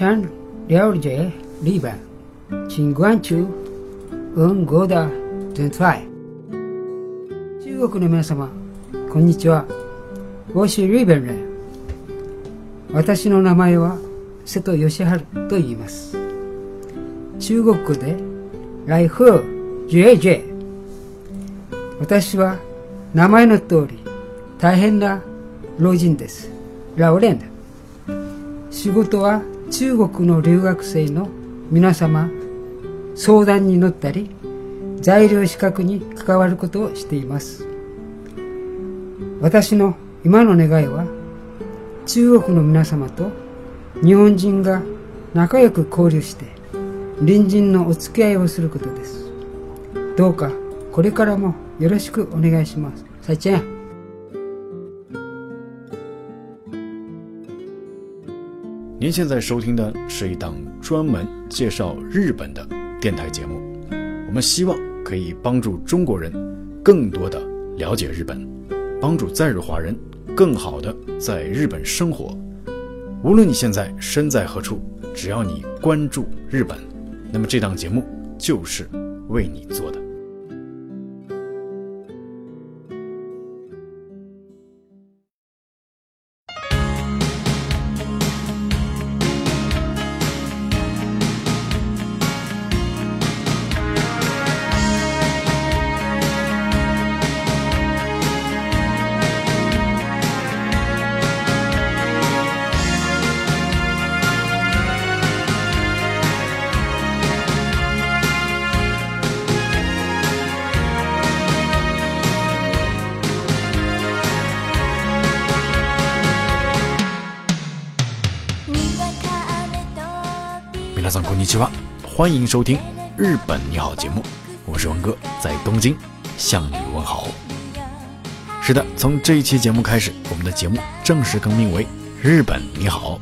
San Jorge ゴダ中国の皆様、こんにちは。ウォシ・リベンレ私の名前は瀬戸義春と言います。中国語で、ライ・ジェジェ。私は名前の通り、大変な老人です。ラオレン。仕事は中国の留学生の皆様相談に乗ったり在留資格に関わることをしています。私の今の願いは中国の皆様と日本人が仲良く交流して隣人のお付き合いをすることです。どうかこれからもよろしくお願いします。再见您现在收听的是一档专门介绍日本的电台节目，我们希望可以帮助中国人更多的了解日本，帮助在日华人更好的在日本生活。无论你现在身在何处，只要你关注日本，那么这档节目就是为你做的。皆さんこんにちは，欢迎收听《日本你好》节目，我是文哥，在东京向你问好。是的，从这一期节目开始，我们的节目正式更名为《日本你好》。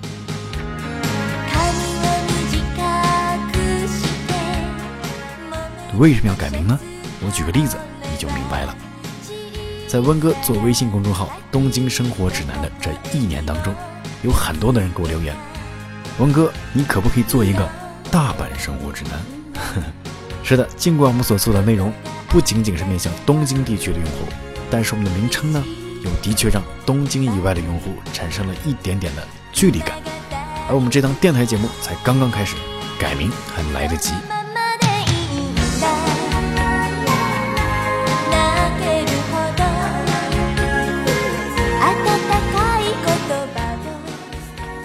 为什么要改名呢？我举个例子，你就明白了。在温哥做微信公众号《东京生活指南》的这一年当中，有很多的人给我留言。文哥，你可不可以做一个 大阪生活指南？是的，尽管我们所做的内容不仅仅是面向东京地区的用户，但是我们的名称呢，又的确让东京以外的用户产生了一点点的距离感。而我们这档电台节目才刚刚开始，改名还来得及。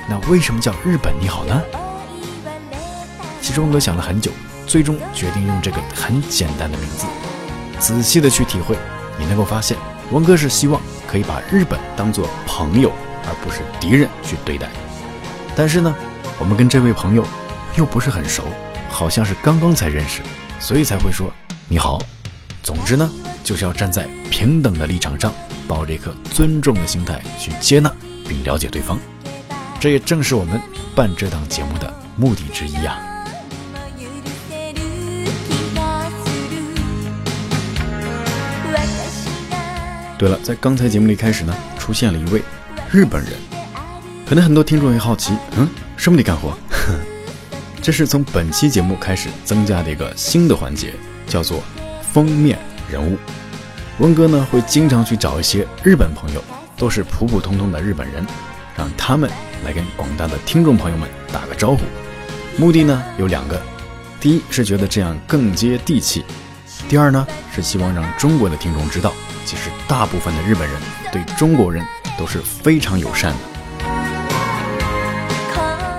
那为什么叫日本你好呢？其实文哥想了很久，最终决定用这个很简单的名字。仔细的去体会，你能够发现，文哥是希望可以把日本当做朋友，而不是敌人去对待。但是呢，我们跟这位朋友又不是很熟，好像是刚刚才认识，所以才会说你好。总之呢，就是要站在平等的立场上，抱着一颗尊重的心态去接纳并了解对方。这也正是我们办这档节目的目的之一啊！对了，在刚才节目里开始呢，出现了一位日本人，可能很多听众也好奇，嗯，什么的干活？这是从本期节目开始增加的一个新的环节，叫做封面人物。温哥呢会经常去找一些日本朋友，都是普普通通的日本人，让他们来跟广大的听众朋友们打个招呼。目的呢有两个，第一是觉得这样更接地气，第二呢是希望让中国的听众知道，其实大部分的日本人对中国人都是非常友善的。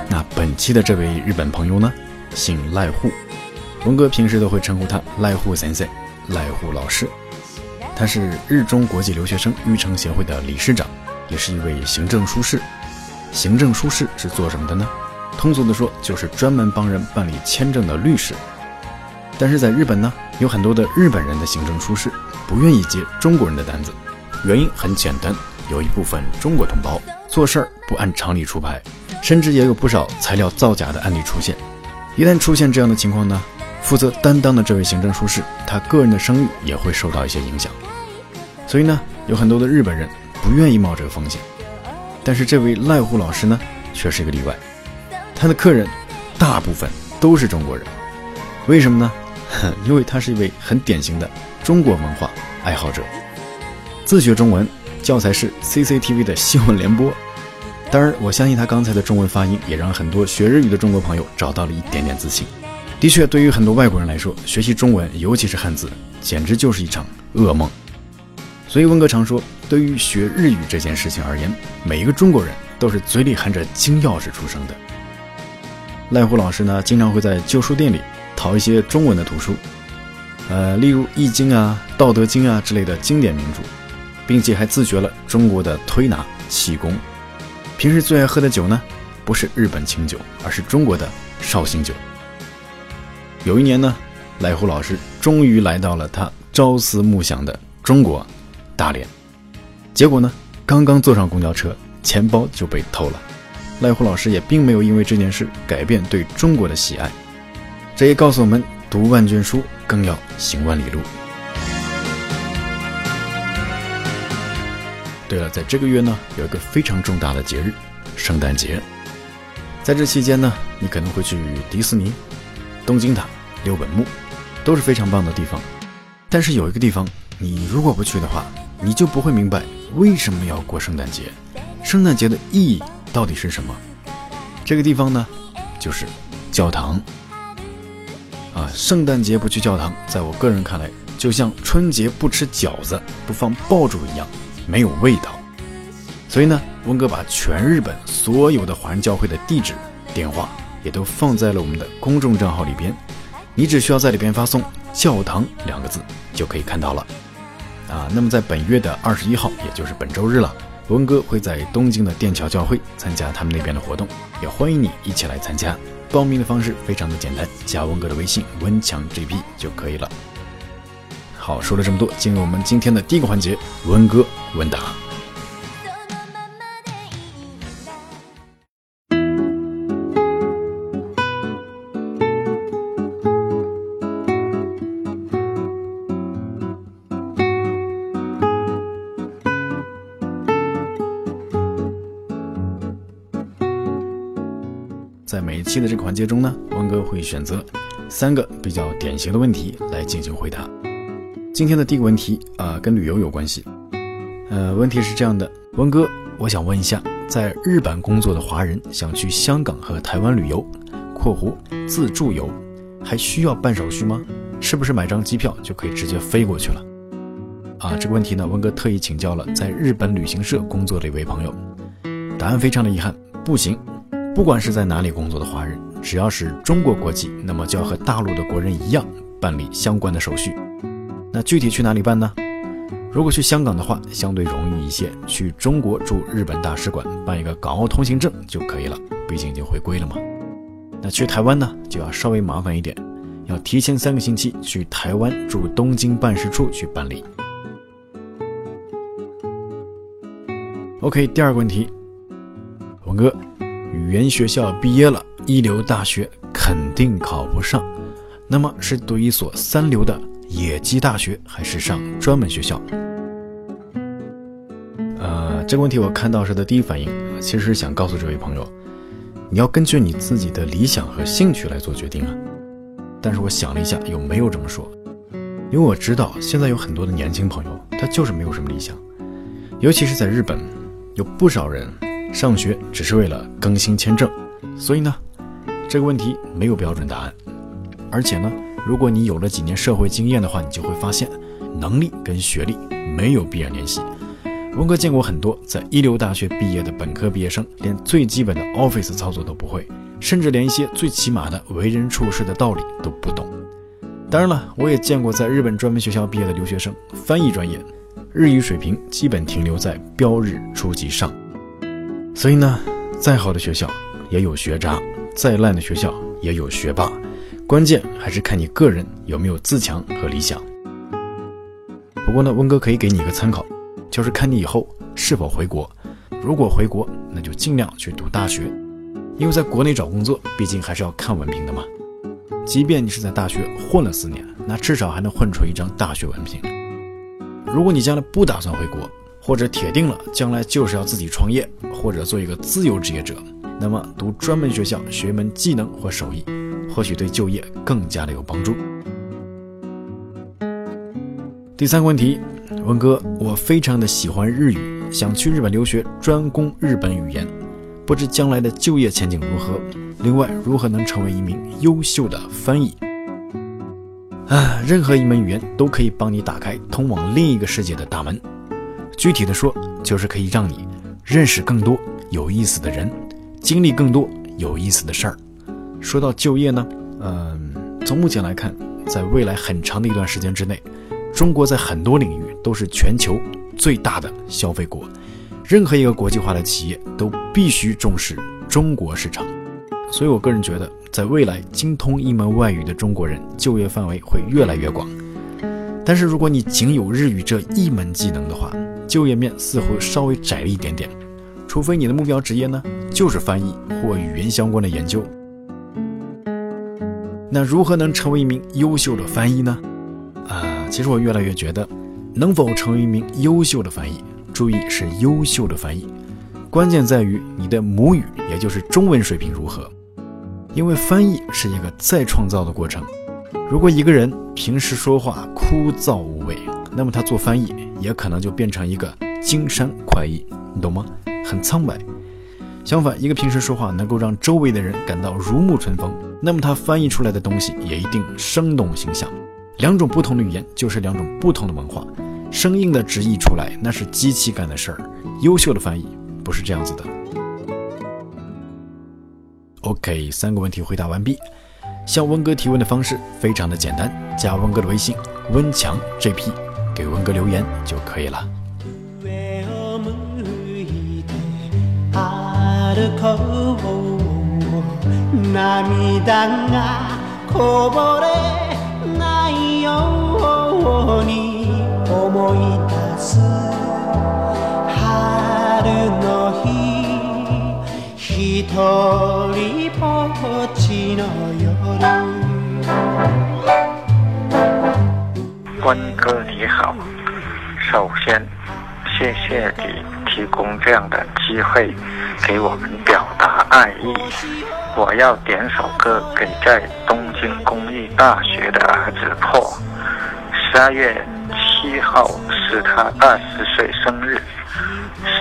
那本期的这位日本朋友呢，姓赖户，文哥平时都会称呼他赖户先生、赖户老师。他是日中国际留学生育成协会的理事长，也是一位行政书士。行政书士是做什么的呢？通俗的说，就是专门帮人办理签证的律师。但是在日本呢，有很多的日本人的行政书士不愿意接中国人的单子，原因很简单，有一部分中国同胞做事儿不按常理出牌，甚至也有不少材料造假的案例出现。一旦出现这样的情况呢，负责担当的这位行政书士，他个人的声誉也会受到一些影响。所以呢，有很多的日本人不愿意冒这个风险。但是这位赖户老师呢，却是一个例外。他他的客人大部分都是中国人。为什么呢？因为他是一位很典型的中国文化爱好者，自学中文，教材是 CCTV 的新闻联播。当然，我相信他刚才的中文发音也让很多学日语的中国朋友找到了一点点自信。的确，对于很多外国人来说，学习中文，尤其是汉字，简直就是一场噩梦。所以，温哥常说，对于学日语这件事情而言，每一个中国人都是嘴里含着金钥匙出生的。赖虎老师呢，经常会在旧书店里淘一些中文的图书，呃，例如《易经》啊、《道德经》啊之类的经典名著，并且还自学了中国的推拿、气功。平时最爱喝的酒呢，不是日本清酒，而是中国的绍兴酒。有一年呢，赖虎老师终于来到了他朝思暮想的中国大连，结果呢，刚刚坐上公交车，钱包就被偷了。赖虎老师也并没有因为这件事改变对中国的喜爱，这也告诉我们：读万卷书，更要行万里路。对了，在这个月呢，有一个非常重大的节日——圣诞节。在这期间呢，你可能会去迪士尼。东京塔、六本木都是非常棒的地方，但是有一个地方，你如果不去的话，你就不会明白为什么要过圣诞节，圣诞节的意义到底是什么。这个地方呢，就是教堂。啊，圣诞节不去教堂，在我个人看来，就像春节不吃饺子、不放爆竹一样，没有味道。所以呢，温哥把全日本所有的华人教会的地址、电话。也都放在了我们的公众账号里边，你只需要在里边发送“教堂”两个字就可以看到了。啊，那么在本月的二十一号，也就是本周日了，文哥会在东京的电桥教会参加他们那边的活动，也欢迎你一起来参加。报名的方式非常的简单，加温哥的微信“温强 GP” 就可以了。好，说了这么多，进入我们今天的第一个环节——温哥问答。每一期的这个环节中呢，温哥会选择三个比较典型的问题来进行回答。今天的第一个问题啊，跟旅游有关系。呃，问题是这样的，温哥，我想问一下，在日本工作的华人想去香港和台湾旅游（括弧自助游），还需要办手续吗？是不是买张机票就可以直接飞过去了？啊，这个问题呢，温哥特意请教了在日本旅行社工作的一位朋友，答案非常的遗憾，不行。不管是在哪里工作的华人，只要是中国国籍，那么就要和大陆的国人一样办理相关的手续。那具体去哪里办呢？如果去香港的话，相对容易一些，去中国驻日本大使馆办一个港澳通行证就可以了，毕竟已经回归了嘛。那去台湾呢，就要稍微麻烦一点，要提前三个星期去台湾驻东京办事处去办理。OK，第二个问题，文哥。语言学校毕业了，一流大学肯定考不上，那么是读一所三流的野鸡大学，还是上专门学校？呃，这个问题我看到时的第一反应，其实是想告诉这位朋友，你要根据你自己的理想和兴趣来做决定啊。但是我想了一下，又没有这么说，因为我知道现在有很多的年轻朋友，他就是没有什么理想，尤其是在日本，有不少人。上学只是为了更新签证，所以呢，这个问题没有标准答案。而且呢，如果你有了几年社会经验的话，你就会发现，能力跟学历没有必然联系。文哥见过很多在一流大学毕业的本科毕业生，连最基本的 Office 操作都不会，甚至连一些最起码的为人处事的道理都不懂。当然了，我也见过在日本专门学校毕业的留学生，翻译专业，日语水平基本停留在标日初级上。所以呢，再好的学校也有学渣，再烂的学校也有学霸，关键还是看你个人有没有自强和理想。不过呢，温哥可以给你一个参考，就是看你以后是否回国。如果回国，那就尽量去读大学，因为在国内找工作，毕竟还是要看文凭的嘛。即便你是在大学混了四年，那至少还能混出一张大学文凭。如果你将来不打算回国，或者铁定了将来就是要自己创业，或者做一个自由职业者，那么读专门学校学一门技能或手艺，或许对就业更加的有帮助。第三个问题，文哥，我非常的喜欢日语，想去日本留学，专攻日本语言，不知将来的就业前景如何？另外，如何能成为一名优秀的翻译？啊，任何一门语言都可以帮你打开通往另一个世界的大门。具体的说，就是可以让你认识更多有意思的人，经历更多有意思的事儿。说到就业呢，嗯，从目前来看，在未来很长的一段时间之内。中国在很多领域都是全球最大的消费国，任何一个国际化的企业都必须重视中国市场。所以我个人觉得，在未来精通一门外语的中国人就业范围会越来越广。但是如果你仅有日语这一门技能的话，就业面似乎稍微窄了一点点。除非你的目标职业呢就是翻译或语言相关的研究。那如何能成为一名优秀的翻译呢？啊其实我越来越觉得，能否成为一名优秀的翻译，注意是优秀的翻译，关键在于你的母语，也就是中文水平如何。因为翻译是一个再创造的过程。如果一个人平时说话枯燥无味，那么他做翻译也可能就变成一个金山快译，你懂吗？很苍白。相反，一个平时说话能够让周围的人感到如沐春风，那么他翻译出来的东西也一定生动形象。两种不同的语言就是两种不同的文化，生硬的直译出来那是机器干的事儿，优秀的翻译不是这样子的。OK，三个问题回答完毕。向温哥提问的方式非常的简单，加温哥的微信温强 JP，给温哥留言就可以了。ように思い出す春の日一人ぼっち 哥你好，首先谢谢你提供这样的机会给我们表达爱意。我要点首歌给在东京工艺大学的儿子破。十二月七号是他二十岁生日，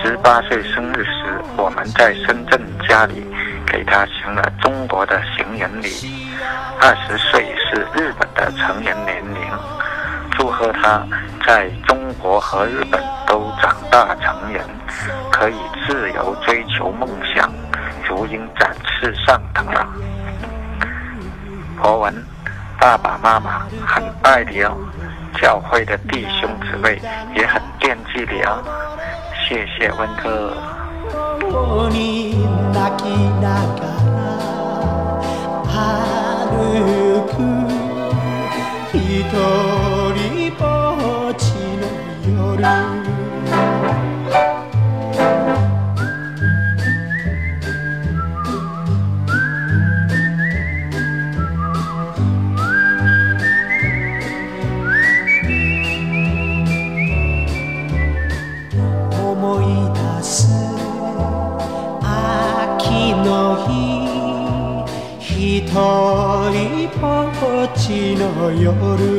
十八岁生日时，我们在深圳家里给他行了中国的行人礼。二十岁是日本的成人年祝贺他在中国和日本都长大成人，可以自由追求梦想，如鹰展翅上腾了。博文，爸爸妈妈很爱你哦。教会的弟兄姊妹也很惦记你啊，谢谢温哥。一人ぼっちの夜。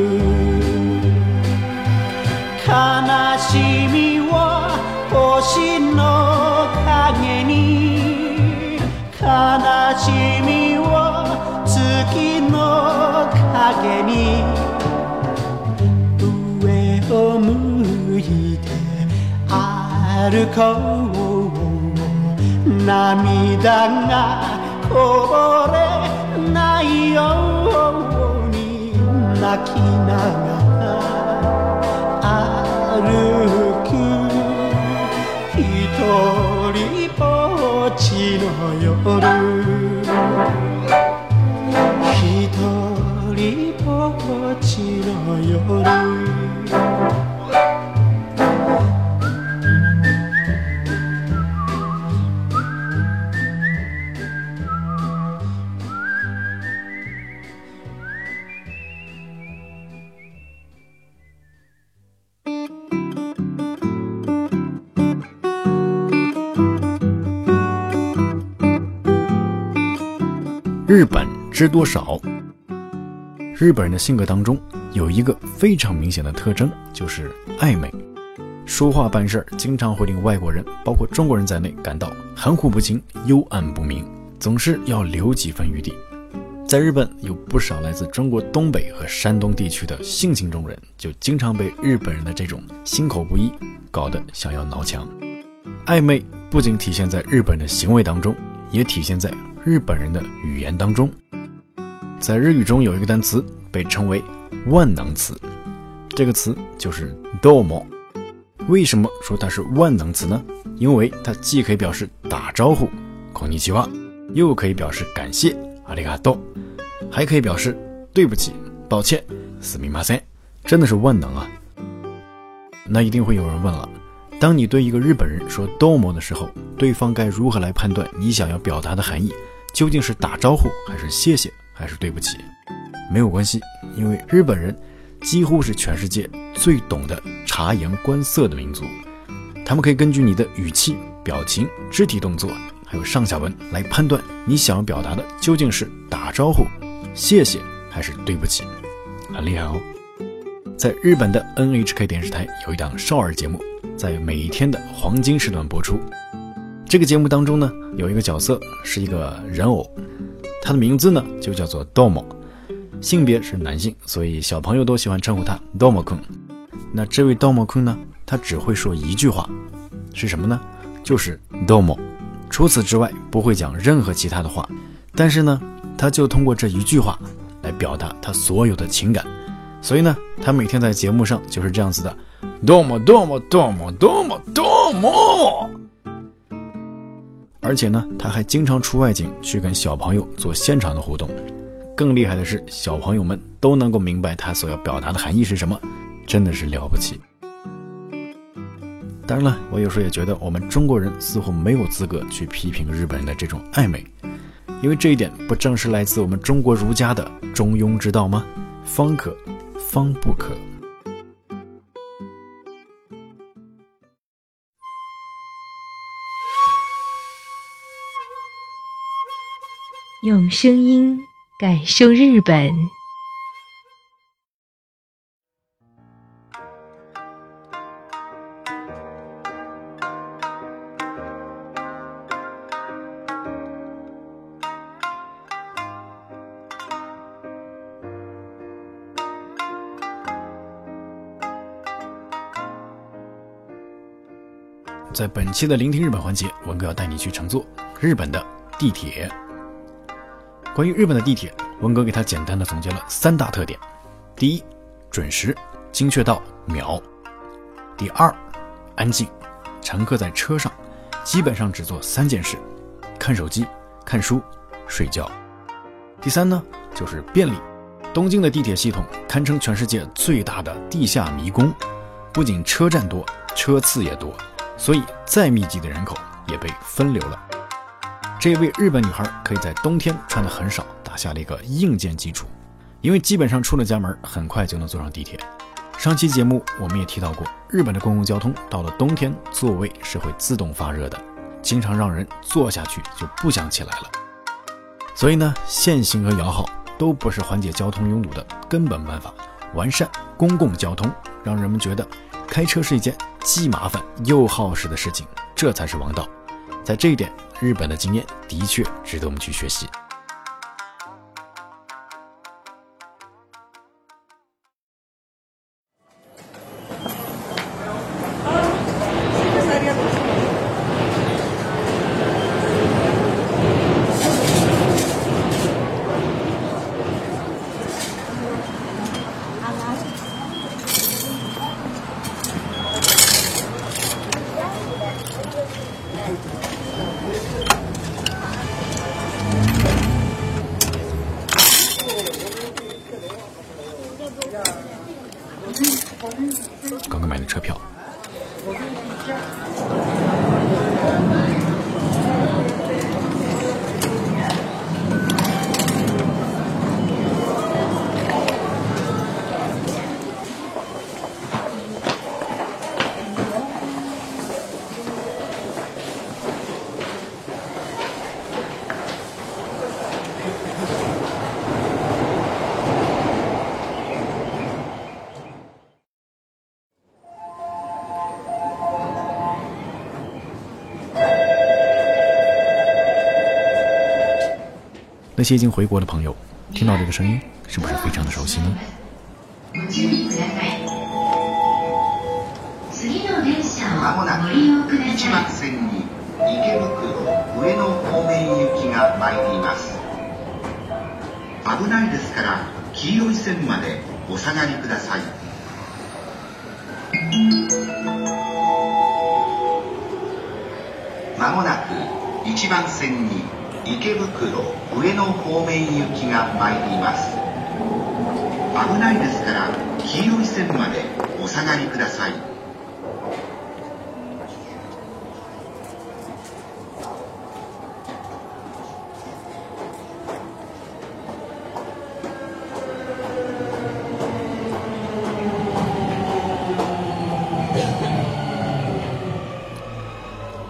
みは星の影に悲しみは月の影に上を向いて歩こう涙がこぼれないように泣きながらちの夜。一人ぼっちの夜。日本知多少？日本人的性格当中有一个非常明显的特征，就是暧昧。说话办事儿经常会令外国人，包括中国人在内感到含糊不清、幽暗不明，总是要留几分余地。在日本，有不少来自中国东北和山东地区的性情中人，就经常被日本人的这种心口不一搞得想要挠墙。暧昧不仅体现在日本的行为当中，也体现在日本人的语言当中。在日语中有一个单词被称为万能词，这个词就是 “domo”。为什么说它是万能词呢？因为它既可以表示打招呼“こんにちは”，又可以表示感谢“ありがとう”，还可以表示对不起、抱歉“すみません”。真的是万能啊！那一定会有人问了：当你对一个日本人说 “domo” 的时候，对方该如何来判断你想要表达的含义？ 究竟是打招呼，还是谢谢，还是对不起？没有关系，因为日本人。几乎是全世界最懂得察言观色的民族，他们可以根据你的语气、表情、肢体动作，还有上下文来判断你想要表达的究竟是打招呼、谢谢还是对不起，很厉害哦。在日本的 NHK 电视台有一档少儿节目，在每一天的黄金时段播出。这个节目当中呢，有一个角色是一个人偶，他的名字呢就叫做 Domo。性别是男性，所以小朋友都喜欢称呼他 Domo Kun。那这位 Domo Kun 呢？他只会说一句话，是什么呢？就是 Domo。除此之外，不会讲任何其他的话。但是呢，他就通过这一句话来表达他所有的情感。所以呢，他每天在节目上就是这样子的：Domo Domo Domo Domo Domo。而且呢，他还经常出外景去跟小朋友做现场的互动。更厉害的是，小朋友们都能够明白他所要表达的含义是什么，真的是了不起。当然了，我有时候也觉得我们中国人似乎没有资格去批评日本人的这种暧昧，因为这一点不正是来自我们中国儒家的中庸之道吗？方可，方不可。用声音。感受日本，在本期的聆听日本环节，文哥要带你去乘坐日本的地铁。关于日本的地铁，文哥给他简单的总结了三大特点：第一，准时、精确到秒；第二，安静，乘客在车上基本上只做三件事：看手机、看书、睡觉；第三呢，就是便利。东京的地铁系统堪称全世界最大的地下迷宫，不仅车站多，车次也多，所以再密集的人口也被分流了。这位日本女孩可以在冬天穿的很少，打下了一个硬件基础，因为基本上出了家门，很快就能坐上地铁。上期节目我们也提到过，日本的公共交通到了冬天座位是会自动发热的，经常让人坐下去就不想起来了。所以呢，限行和摇号都不是缓解交通拥堵的根本办法。完善公共交通，让人们觉得开车是一件既麻烦又耗时的事情，这才是王道。在这一点。日本的经验的确值得我们去学习。车票。些已经回国的朋友，听到这个声音，是不是非常的熟悉呢？まもなく1番線に池袋上野方面行きが参ります。危ないですから黄色い線までお下がりください。まもなく1番線に池袋上野方面行きが参ります危ないですから黄色い線までお下がりください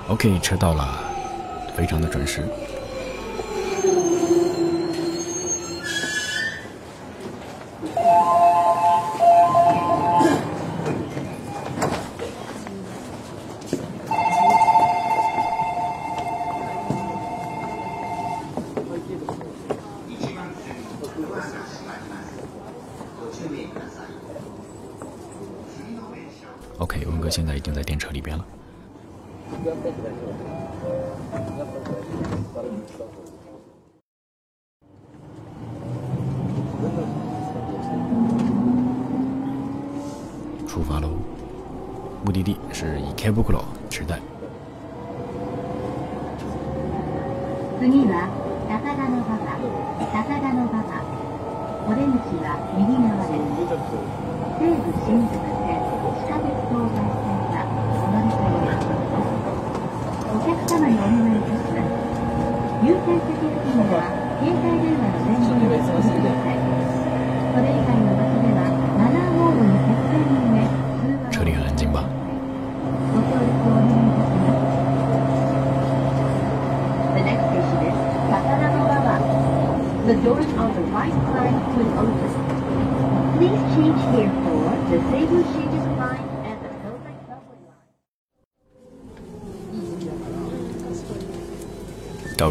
OK，车到了，非常的准时。经在电车里边了。出发喽！目的地是伊开布克罗池袋。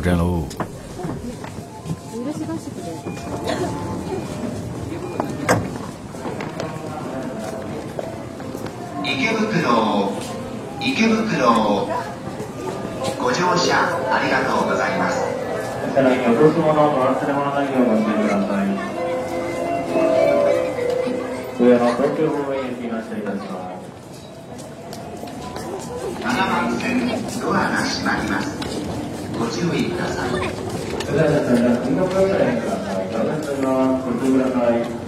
Line. 到站喽！池袋池袋ご乗車ありがとうございますさらに落とし物を忘れ物ないようご注意ください。上の東京方面行きが失礼いたします。7番線ドアが閉まりますご注意ください。それでは皆さん、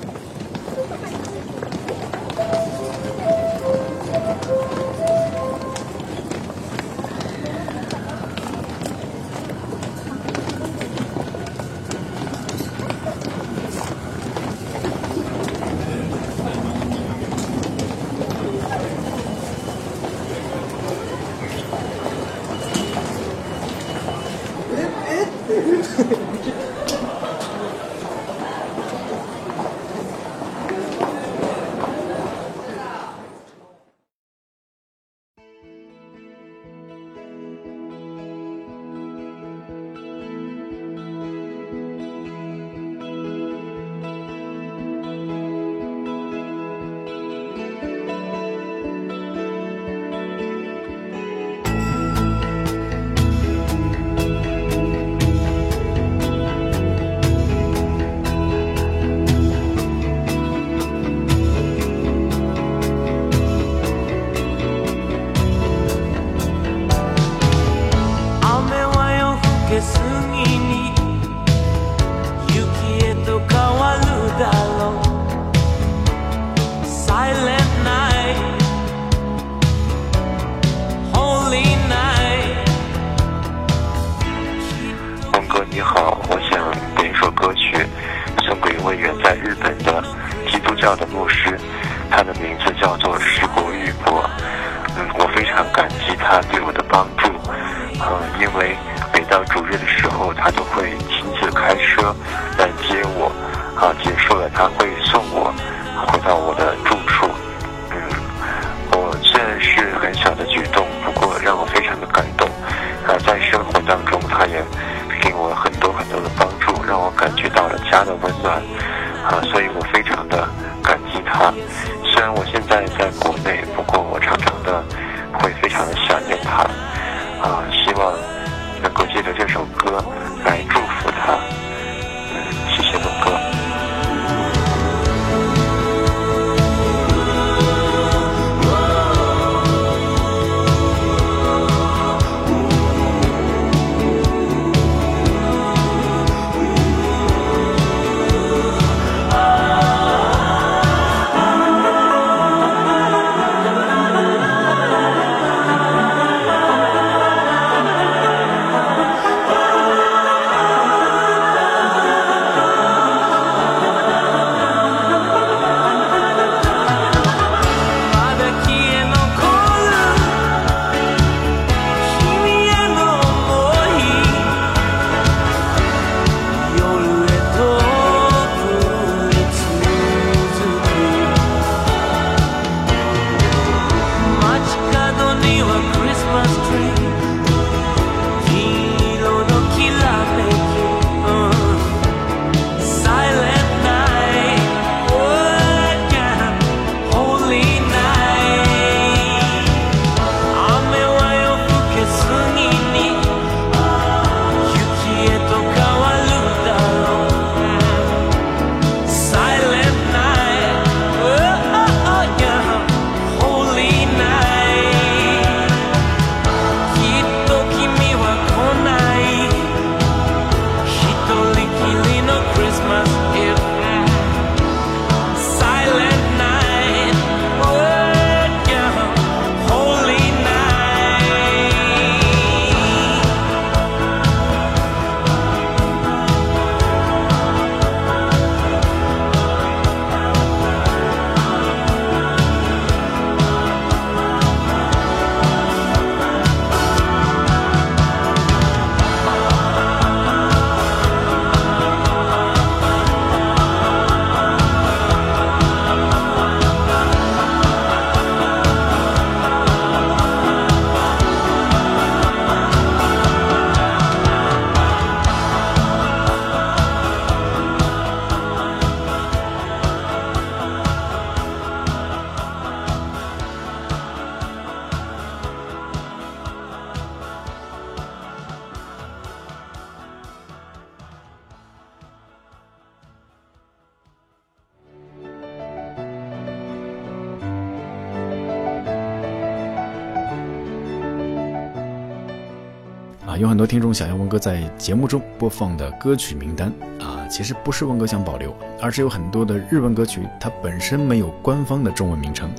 有很多听众想要文哥在节目中播放的歌曲名单啊，其实不是文哥想保留，而是有很多的日文歌曲，它本身没有官方的中文名称，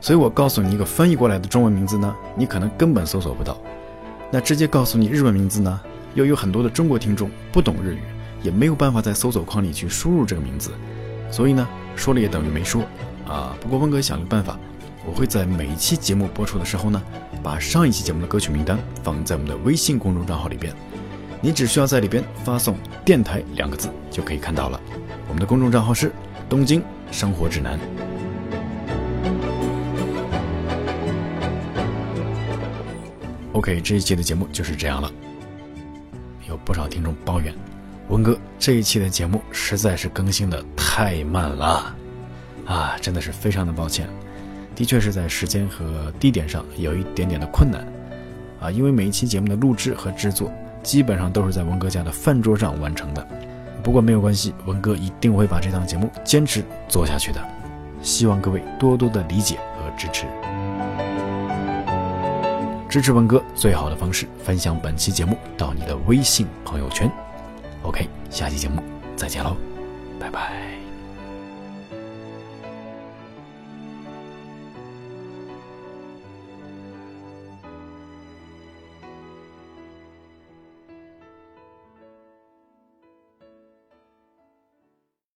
所以我告诉你一个翻译过来的中文名字呢，你可能根本搜索不到。那直接告诉你日文名字呢，又有很多的中国听众不懂日语，也没有办法在搜索框里去输入这个名字，所以呢，说了也等于没说啊。不过文哥想了个办法。我会在每一期节目播出的时候呢，把上一期节目的歌曲名单放在我们的微信公众账号里边，你只需要在里边发送“电台”两个字就可以看到了。我们的公众账号是“东京生活指南”。OK，这一期的节目就是这样了。有不少听众抱怨，文哥这一期的节目实在是更新的太慢了，啊，真的是非常的抱歉。的确是在时间和地点上有一点点的困难，啊，因为每一期节目的录制和制作基本上都是在文哥家的饭桌上完成的。不过没有关系，文哥一定会把这档节目坚持做下去的。希望各位多多的理解和支持。支持文哥最好的方式，分享本期节目到你的微信朋友圈。OK，下期节目再见喽，拜拜。